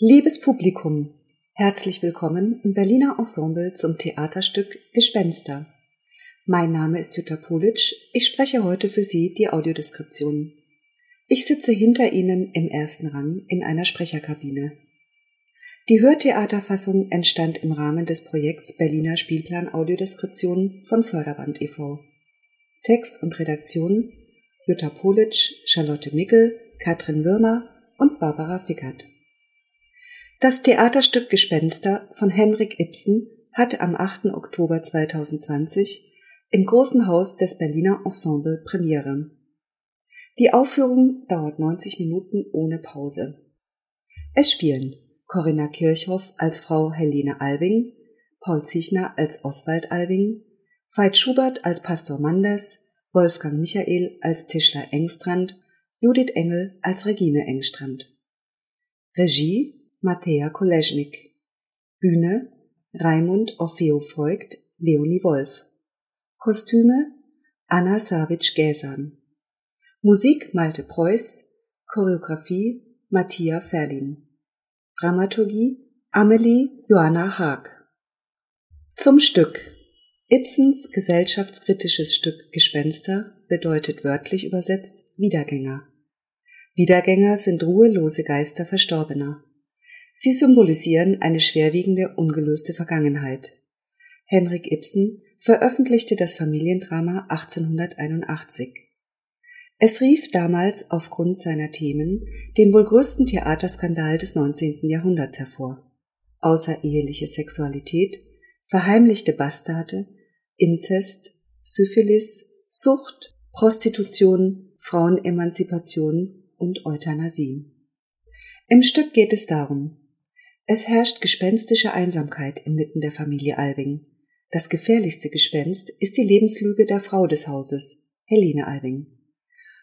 Liebes Publikum, herzlich willkommen im Berliner Ensemble zum Theaterstück Gespenster. Mein Name ist Jutta Politsch, ich spreche heute für Sie die Audiodeskription. Ich sitze hinter Ihnen im ersten Rang in einer Sprecherkabine. Die Hörtheaterfassung entstand im Rahmen des Projekts Berliner Spielplan Audiodeskription von Förderband e.V. Text und Redaktion Jutta Politsch, Charlotte Mickel, Katrin Würmer und Barbara Fickert. Das Theaterstück Gespenster von Henrik Ibsen hatte am 8. Oktober 2020 im Großen Haus des Berliner Ensemble Premiere. Die Aufführung dauert 90 Minuten ohne Pause. Es spielen Corinna Kirchhoff als Frau Helene Alving, Paul Zichner als Oswald Alving, Veit Schubert als Pastor Manders, Wolfgang Michael als Tischler Engstrand, Judith Engel als Regine Engstrand. Regie Mattea Koleschnik. Bühne Raimund Orfeo Voigt, Leonie Wolf. Kostüme Anna Savic Gäsan. Musik Malte Preuß. Choreografie Matthias Ferlin. Dramaturgie Amelie Johanna Haag. Zum Stück. Ibsens gesellschaftskritisches Stück Gespenster bedeutet wörtlich übersetzt Wiedergänger. Wiedergänger sind ruhelose Geister Verstorbener. Sie symbolisieren eine schwerwiegende, ungelöste Vergangenheit. Henrik Ibsen veröffentlichte das Familiendrama 1881. Es rief damals aufgrund seiner Themen den wohl größten Theaterskandal des 19. Jahrhunderts hervor. Außereheliche Sexualität, verheimlichte Bastarde, Inzest, Syphilis, Sucht, Prostitution, Frauenemanzipation und Euthanasie. Im Stück geht es darum, es herrscht gespenstische Einsamkeit inmitten der Familie Alving. Das gefährlichste Gespenst ist die Lebenslüge der Frau des Hauses, Helene Alving.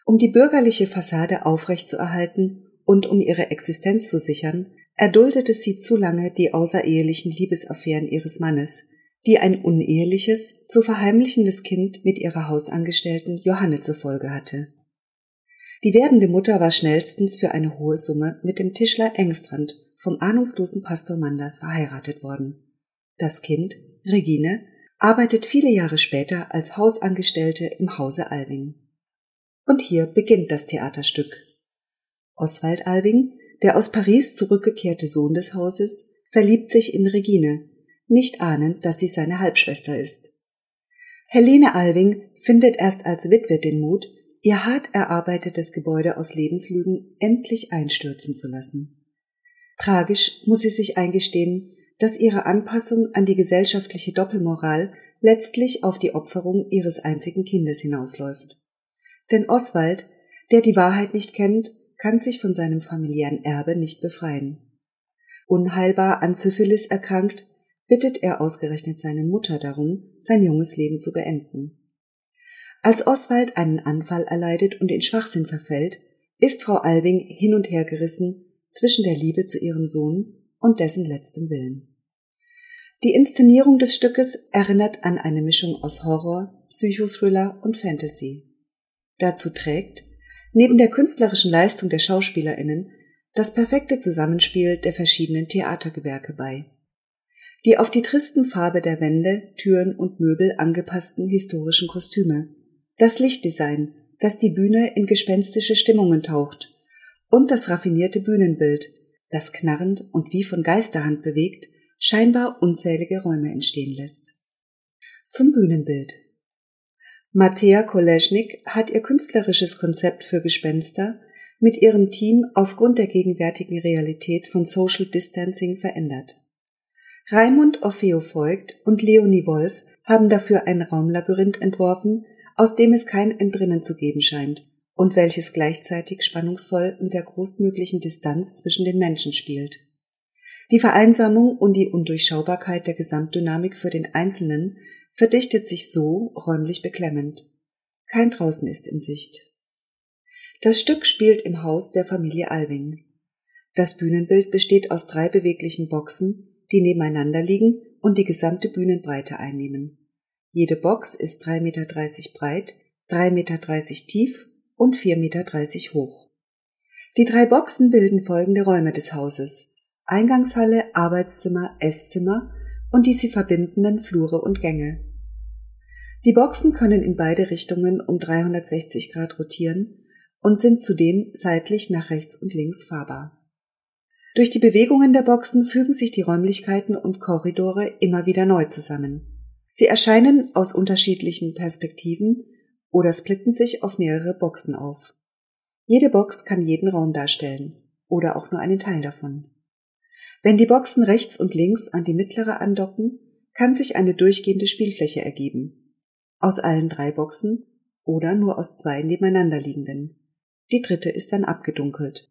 Um die bürgerliche Fassade aufrechtzuerhalten und um ihre Existenz zu sichern, erduldete sie zu lange die außerehelichen Liebesaffären ihres Mannes, die ein uneheliches, zu verheimlichendes Kind mit ihrer Hausangestellten Johanne zur Folge hatte. Die werdende Mutter war schnellstens für eine hohe Summe mit dem Tischler Engstrand vom ahnungslosen Pastor Manders verheiratet worden. Das Kind, Regine, arbeitet viele Jahre später als Hausangestellte im Hause Alving. Und hier beginnt das Theaterstück. Oswald Alving, der aus Paris zurückgekehrte Sohn des Hauses, verliebt sich in Regine, nicht ahnend, dass sie seine Halbschwester ist. Helene Alving findet erst als Witwe den Mut, ihr hart erarbeitetes Gebäude aus Lebenslügen endlich einstürzen zu lassen. Tragisch muss sie sich eingestehen, dass ihre Anpassung an die gesellschaftliche Doppelmoral letztlich auf die Opferung ihres einzigen Kindes hinausläuft. Denn Oswald, der die Wahrheit nicht kennt, kann sich von seinem familiären Erbe nicht befreien. Unheilbar an Syphilis erkrankt, bittet er ausgerechnet seine Mutter darum, sein junges Leben zu beenden. Als Oswald einen Anfall erleidet und in Schwachsinn verfällt, ist Frau Alving hin und her gerissen zwischen der Liebe zu ihrem Sohn und dessen letztem Willen. Die Inszenierung des Stückes erinnert an eine Mischung aus Horror, Psychothriller und Fantasy. Dazu trägt, neben der künstlerischen Leistung der Schauspielerinnen, das perfekte Zusammenspiel der verschiedenen Theatergewerke bei. Die auf die tristen Farbe der Wände, Türen und Möbel angepassten historischen Kostüme, das Lichtdesign, das die Bühne in gespenstische Stimmungen taucht und das raffinierte Bühnenbild, das knarrend und wie von Geisterhand bewegt scheinbar unzählige Räume entstehen lässt. Zum Bühnenbild. Mattea Koleschnik hat ihr künstlerisches Konzept für Gespenster mit ihrem Team aufgrund der gegenwärtigen Realität von Social Distancing verändert. Raimund Orfeo Voigt und Leonie Wolf haben dafür ein Raumlabyrinth entworfen, aus dem es kein Entrinnen zu geben scheint und welches gleichzeitig spannungsvoll mit der großmöglichen Distanz zwischen den Menschen spielt. Die Vereinsamung und die Undurchschaubarkeit der Gesamtdynamik für den Einzelnen verdichtet sich so räumlich beklemmend. Kein Draußen ist in Sicht. Das Stück spielt im Haus der Familie Alving. Das Bühnenbild besteht aus drei beweglichen Boxen, die nebeneinander liegen und die gesamte Bühnenbreite einnehmen. Jede Box ist 3,30 Meter breit, 3,30 Meter tief und 4,30 Meter hoch. Die drei Boxen bilden folgende Räume des Hauses. Eingangshalle, Arbeitszimmer, Esszimmer und die sie verbindenden Flure und Gänge. Die Boxen können in beide Richtungen um 360 Grad rotieren und sind zudem seitlich nach rechts und links fahrbar. Durch die Bewegungen der Boxen fügen sich die Räumlichkeiten und Korridore immer wieder neu zusammen. Sie erscheinen aus unterschiedlichen Perspektiven oder splitten sich auf mehrere Boxen auf. Jede Box kann jeden Raum darstellen oder auch nur einen Teil davon. Wenn die Boxen rechts und links an die mittlere andocken, kann sich eine durchgehende Spielfläche ergeben. Aus allen drei Boxen oder nur aus zwei nebeneinander liegenden. Die dritte ist dann abgedunkelt.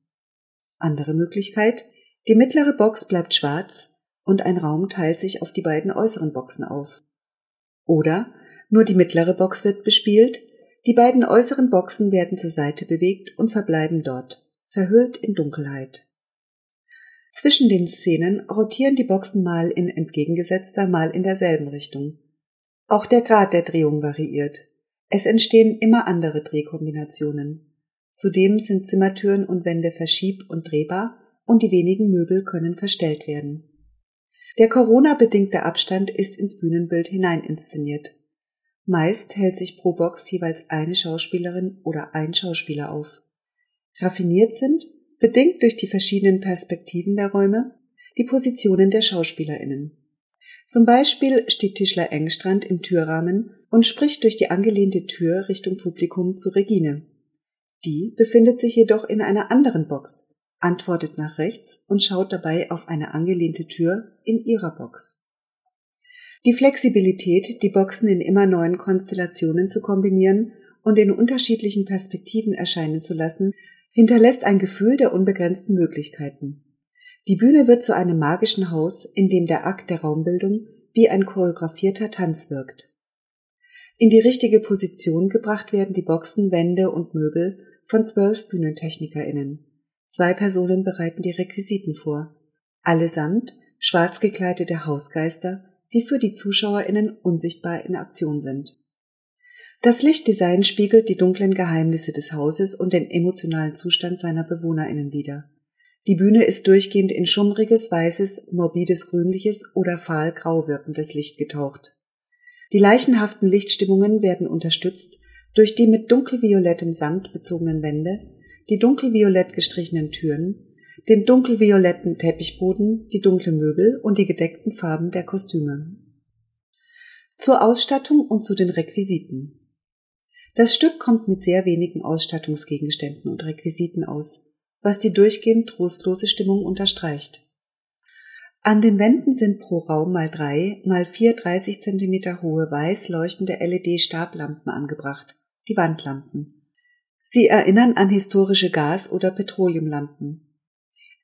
Andere Möglichkeit, die mittlere Box bleibt schwarz und ein Raum teilt sich auf die beiden äußeren Boxen auf. Oder nur die mittlere Box wird bespielt, die beiden äußeren Boxen werden zur Seite bewegt und verbleiben dort, verhüllt in Dunkelheit. Zwischen den Szenen rotieren die Boxen mal in entgegengesetzter, mal in derselben Richtung. Auch der Grad der Drehung variiert. Es entstehen immer andere Drehkombinationen. Zudem sind Zimmertüren und Wände verschieb- und drehbar und die wenigen Möbel können verstellt werden. Der Corona-bedingte Abstand ist ins Bühnenbild hinein inszeniert. Meist hält sich pro Box jeweils eine Schauspielerin oder ein Schauspieler auf. Raffiniert sind, bedingt durch die verschiedenen Perspektiven der Räume, die Positionen der SchauspielerInnen. Zum Beispiel steht Tischler Engstrand im Türrahmen und spricht durch die angelehnte Tür Richtung Publikum zu Regine. Die befindet sich jedoch in einer anderen Box, antwortet nach rechts und schaut dabei auf eine angelehnte Tür in ihrer Box. Die Flexibilität, die Boxen in immer neuen Konstellationen zu kombinieren und in unterschiedlichen Perspektiven erscheinen zu lassen, hinterlässt ein Gefühl der unbegrenzten Möglichkeiten. Die Bühne wird zu einem magischen Haus, in dem der Akt der Raumbildung wie ein choreografierter Tanz wirkt. In die richtige Position gebracht werden die Boxen, Wände und Möbel von zwölf BühnentechnikerInnen. Zwei Personen bereiten die Requisiten vor. Allesamt schwarz gekleidete Hausgeister, die für die ZuschauerInnen unsichtbar in Aktion sind. Das Lichtdesign spiegelt die dunklen Geheimnisse des Hauses und den emotionalen Zustand seiner BewohnerInnen wider. Die Bühne ist durchgehend in schummriges, weißes, morbides, grünliches oder fahl-grau wirkendes Licht getaucht. Die leichenhaften Lichtstimmungen werden unterstützt durch die mit dunkelviolettem Samt bezogenen Wände, die dunkelviolett gestrichenen Türen, den dunkelvioletten Teppichboden, die dunklen Möbel und die gedeckten Farben der Kostüme. Zur Ausstattung und zu den Requisiten. Das Stück kommt mit sehr wenigen Ausstattungsgegenständen und Requisiten aus, was die durchgehend trostlose Stimmung unterstreicht. An den Wänden sind pro Raum mal drei mal vier 30 cm hohe weiß leuchtende LED-Stablampen angebracht, die Wandlampen. Sie erinnern an historische Gas- oder Petroleumlampen.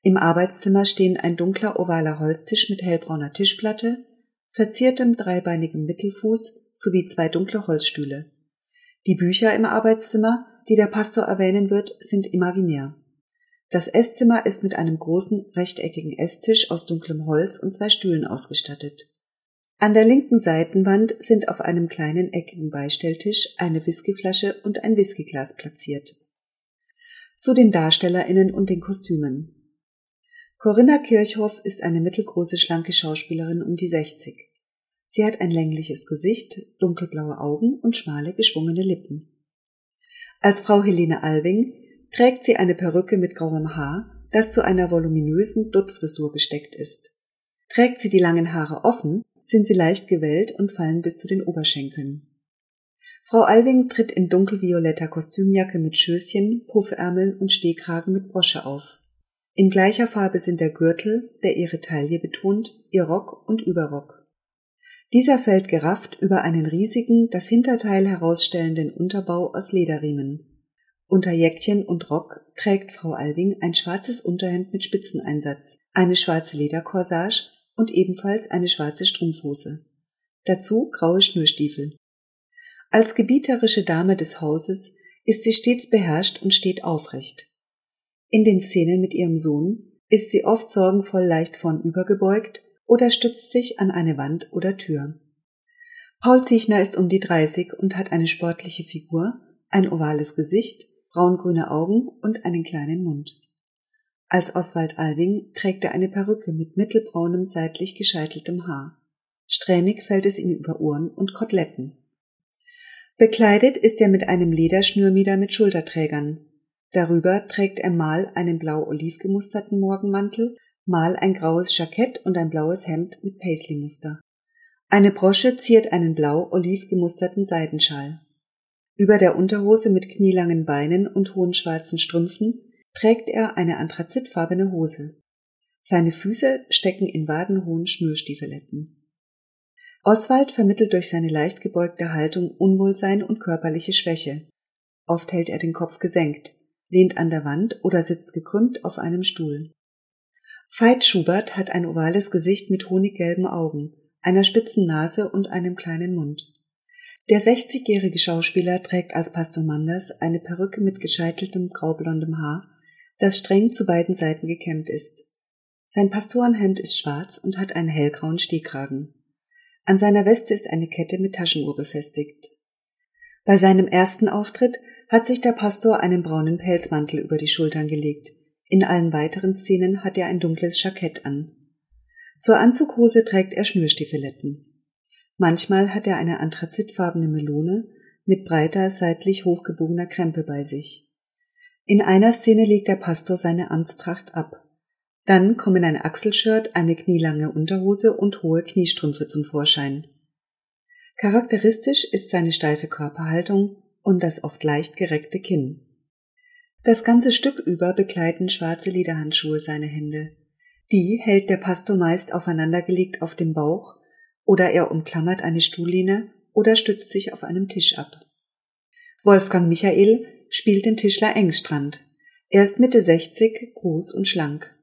Im Arbeitszimmer stehen ein dunkler ovaler Holztisch mit hellbrauner Tischplatte, verziertem dreibeinigem Mittelfuß sowie zwei dunkle Holzstühle. Die Bücher im Arbeitszimmer, die der Pastor erwähnen wird, sind imaginär. Das Esszimmer ist mit einem großen rechteckigen Esstisch aus dunklem Holz und zwei Stühlen ausgestattet. An der linken Seitenwand sind auf einem kleinen eckigen Beistelltisch eine Whiskyflasche und ein Whiskyglas platziert. Zu den Darstellerinnen und den Kostümen. Corinna Kirchhoff ist eine mittelgroße schlanke Schauspielerin um die 60. Sie hat ein längliches Gesicht, dunkelblaue Augen und schmale geschwungene Lippen. Als Frau Helene Alving trägt sie eine Perücke mit grauem Haar, das zu einer voluminösen Duttfrisur gesteckt ist. Trägt sie die langen Haare offen, sind sie leicht gewellt und fallen bis zu den Oberschenkeln. Frau Alving tritt in dunkelvioletter Kostümjacke mit Schößchen, Puffärmeln und Stehkragen mit Brosche auf. In gleicher Farbe sind der Gürtel, der ihre Taille betont, ihr Rock und Überrock. Dieser fällt gerafft über einen riesigen, das Hinterteil herausstellenden Unterbau aus Lederriemen. Unter Jäckchen und Rock trägt Frau Alving ein schwarzes Unterhemd mit Spitzeneinsatz, eine schwarze Lederkorsage und ebenfalls eine schwarze Strumpfhose. Dazu graue Schnürstiefel. Als gebieterische Dame des Hauses ist sie stets beherrscht und steht aufrecht. In den Szenen mit ihrem Sohn ist sie oft sorgenvoll leicht vornübergebeugt oder stützt sich an eine Wand oder Tür. Paul Ziechner ist um die 30 und hat eine sportliche Figur, ein ovales Gesicht, braungrüne Augen und einen kleinen Mund. Als Oswald Alving trägt er eine Perücke mit mittelbraunem, seitlich gescheiteltem Haar. Strähnig fällt es ihm über Ohren und Koteletten. Bekleidet ist er mit einem Lederschnürmieder mit Schulterträgern. Darüber trägt er mal einen blau-oliv gemusterten Morgenmantel, mal ein graues Jackett und ein blaues Hemd mit Paisley-Muster. Eine Brosche ziert einen blau-oliv gemusterten Seidenschal. Über der Unterhose mit knielangen Beinen und hohen schwarzen Strümpfen trägt er eine anthrazitfarbene Hose. Seine Füße stecken in wadenhohen Schnürstiefeletten. Oswald vermittelt durch seine leicht gebeugte Haltung Unwohlsein und körperliche Schwäche. Oft hält er den Kopf gesenkt, lehnt an der Wand oder sitzt gekrümmt auf einem Stuhl. Veit Schubert hat ein ovales Gesicht mit honiggelben Augen, einer spitzen Nase und einem kleinen Mund. Der 60-jährige Schauspieler trägt als Pastor Manders eine Perücke mit gescheiteltem graublondem Haar das streng zu beiden Seiten gekämmt ist. Sein Pastorenhemd ist schwarz und hat einen hellgrauen Stehkragen. An seiner Weste ist eine Kette mit Taschenuhr befestigt. Bei seinem ersten Auftritt hat sich der Pastor einen braunen Pelzmantel über die Schultern gelegt. In allen weiteren Szenen hat er ein dunkles Jackett an. Zur Anzughose trägt er Schnürstiefeletten. Manchmal hat er eine anthrazitfarbene Melone mit breiter, seitlich hochgebogener Krempe bei sich. In einer Szene legt der Pastor seine Amtstracht ab. Dann kommen ein Achselshirt, eine knielange Unterhose und hohe Kniestrümpfe zum Vorschein. Charakteristisch ist seine steife Körperhaltung und das oft leicht gereckte Kinn. Das ganze Stück über begleiten schwarze Lederhandschuhe seine Hände. Die hält der Pastor meist aufeinandergelegt auf dem Bauch oder er umklammert eine Stuhllehne oder stützt sich auf einem Tisch ab. Wolfgang Michael spielt den Tischler Engstrand. Er ist Mitte 60, groß und schlank.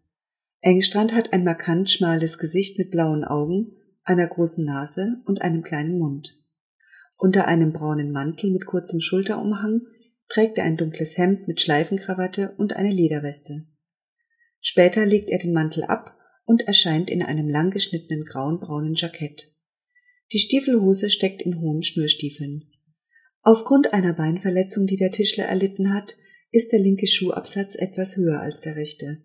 Engstrand hat ein markant schmales Gesicht mit blauen Augen, einer großen Nase und einem kleinen Mund. Unter einem braunen Mantel mit kurzem Schulterumhang trägt er ein dunkles Hemd mit Schleifenkrawatte und eine Lederweste. Später legt er den Mantel ab und erscheint in einem lang geschnittenen grauen-braunen Jackett. Die Stiefelhose steckt in hohen Schnürstiefeln. Aufgrund einer Beinverletzung, die der Tischler erlitten hat, ist der linke Schuhabsatz etwas höher als der rechte.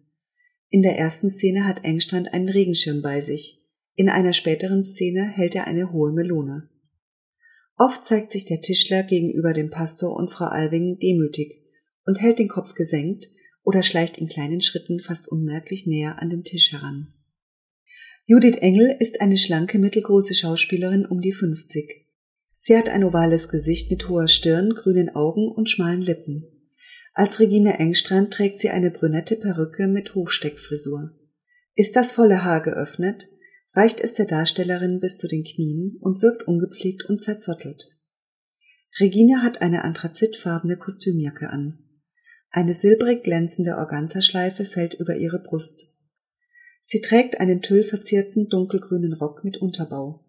In der ersten Szene hat Engstrand einen Regenschirm bei sich. In einer späteren Szene hält er eine hohe Melone. Oft zeigt sich der Tischler gegenüber dem Pastor und Frau Alving demütig und hält den Kopf gesenkt oder schleicht in kleinen Schritten fast unmerklich näher an den Tisch heran. Judith Engel ist eine schlanke mittelgroße Schauspielerin um die 50. Sie hat ein ovales Gesicht mit hoher Stirn, grünen Augen und schmalen Lippen. Als Regine Engstrand trägt sie eine brünette Perücke mit Hochsteckfrisur. Ist das volle Haar geöffnet, reicht es der Darstellerin bis zu den Knien und wirkt ungepflegt und zerzottelt. Regine hat eine anthrazitfarbene Kostümjacke an. Eine silbrig glänzende Organzerschleife fällt über ihre Brust. Sie trägt einen tüllverzierten dunkelgrünen Rock mit Unterbau.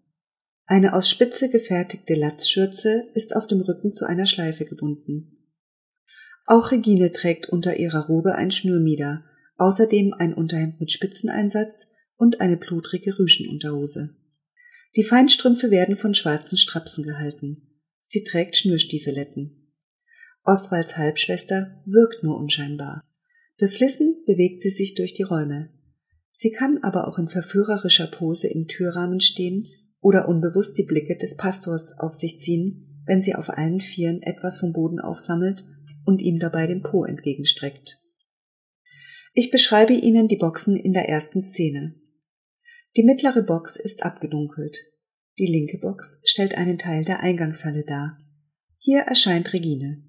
Eine aus Spitze gefertigte Latzschürze ist auf dem Rücken zu einer Schleife gebunden. Auch Regine trägt unter ihrer Robe ein Schnürmieder, außerdem ein Unterhemd mit Spitzeneinsatz und eine blutrige Rüschenunterhose. Die Feinstrümpfe werden von schwarzen Strapsen gehalten. Sie trägt Schnürstiefeletten. Oswalds Halbschwester wirkt nur unscheinbar. Beflissen bewegt sie sich durch die Räume. Sie kann aber auch in verführerischer Pose im Türrahmen stehen oder unbewusst die Blicke des Pastors auf sich ziehen, wenn sie auf allen Vieren etwas vom Boden aufsammelt und ihm dabei den Po entgegenstreckt. Ich beschreibe Ihnen die Boxen in der ersten Szene. Die mittlere Box ist abgedunkelt. Die linke Box stellt einen Teil der Eingangshalle dar. Hier erscheint Regine.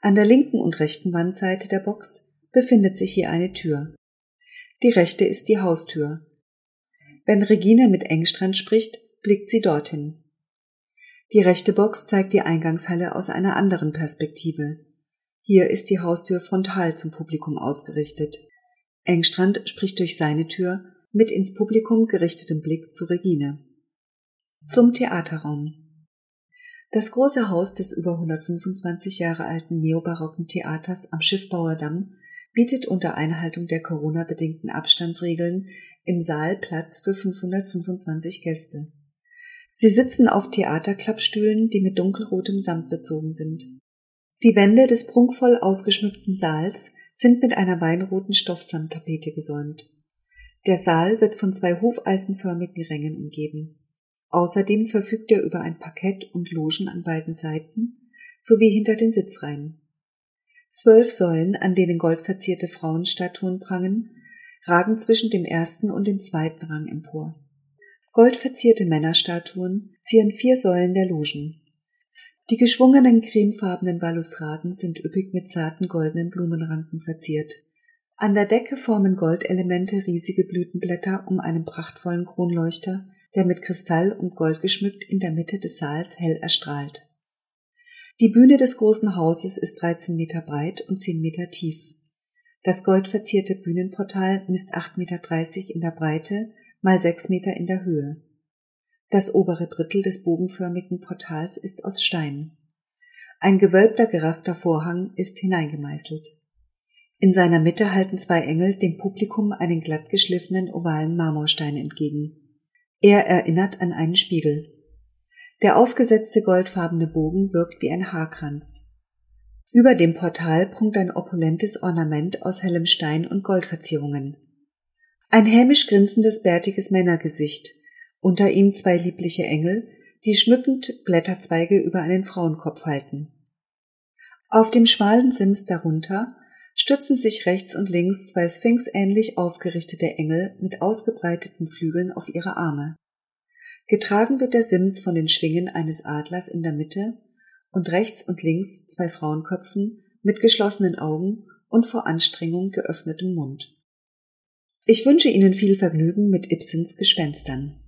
An der linken und rechten Wandseite der Box befindet sich hier eine Tür. Die rechte ist die Haustür, wenn Regine mit Engstrand spricht, blickt sie dorthin. Die rechte Box zeigt die Eingangshalle aus einer anderen Perspektive. Hier ist die Haustür frontal zum Publikum ausgerichtet. Engstrand spricht durch seine Tür mit ins Publikum gerichtetem Blick zu Regine. Zum Theaterraum. Das große Haus des über 125 Jahre alten neobarocken Theaters am Schiffbauerdamm bietet unter Einhaltung der Corona-bedingten Abstandsregeln im Saal Platz für 525 Gäste. Sie sitzen auf Theaterklappstühlen, die mit dunkelrotem Samt bezogen sind. Die Wände des prunkvoll ausgeschmückten Saals sind mit einer weinroten Stoffsamttapete gesäumt. Der Saal wird von zwei hufeisenförmigen Rängen umgeben. Außerdem verfügt er über ein Parkett und Logen an beiden Seiten sowie hinter den Sitzreihen. Zwölf Säulen, an denen goldverzierte Frauenstatuen prangen, ragen zwischen dem ersten und dem zweiten Rang empor. Goldverzierte Männerstatuen zieren vier Säulen der Logen. Die geschwungenen cremefarbenen Balustraden sind üppig mit zarten goldenen Blumenranken verziert. An der Decke formen Goldelemente riesige Blütenblätter um einen prachtvollen Kronleuchter, der mit Kristall und Gold geschmückt in der Mitte des Saals hell erstrahlt. Die Bühne des großen Hauses ist 13 Meter breit und 10 Meter tief. Das goldverzierte Bühnenportal misst 8,30 Meter in der Breite mal 6 Meter in der Höhe. Das obere Drittel des bogenförmigen Portals ist aus Stein. Ein gewölbter, geraffter Vorhang ist hineingemeißelt. In seiner Mitte halten zwei Engel dem Publikum einen glatt geschliffenen ovalen Marmorstein entgegen. Er erinnert an einen Spiegel. Der aufgesetzte goldfarbene Bogen wirkt wie ein Haarkranz. Über dem Portal prunkt ein opulentes Ornament aus hellem Stein und Goldverzierungen. Ein hämisch grinsendes, bärtiges Männergesicht, unter ihm zwei liebliche Engel, die schmückend Blätterzweige über einen Frauenkopf halten. Auf dem schmalen Sims darunter stützen sich rechts und links zwei sphinxähnlich aufgerichtete Engel mit ausgebreiteten Flügeln auf ihre Arme. Getragen wird der Sims von den Schwingen eines Adlers in der Mitte und rechts und links zwei Frauenköpfen mit geschlossenen Augen und vor Anstrengung geöffnetem Mund. Ich wünsche Ihnen viel Vergnügen mit Ibsens Gespenstern.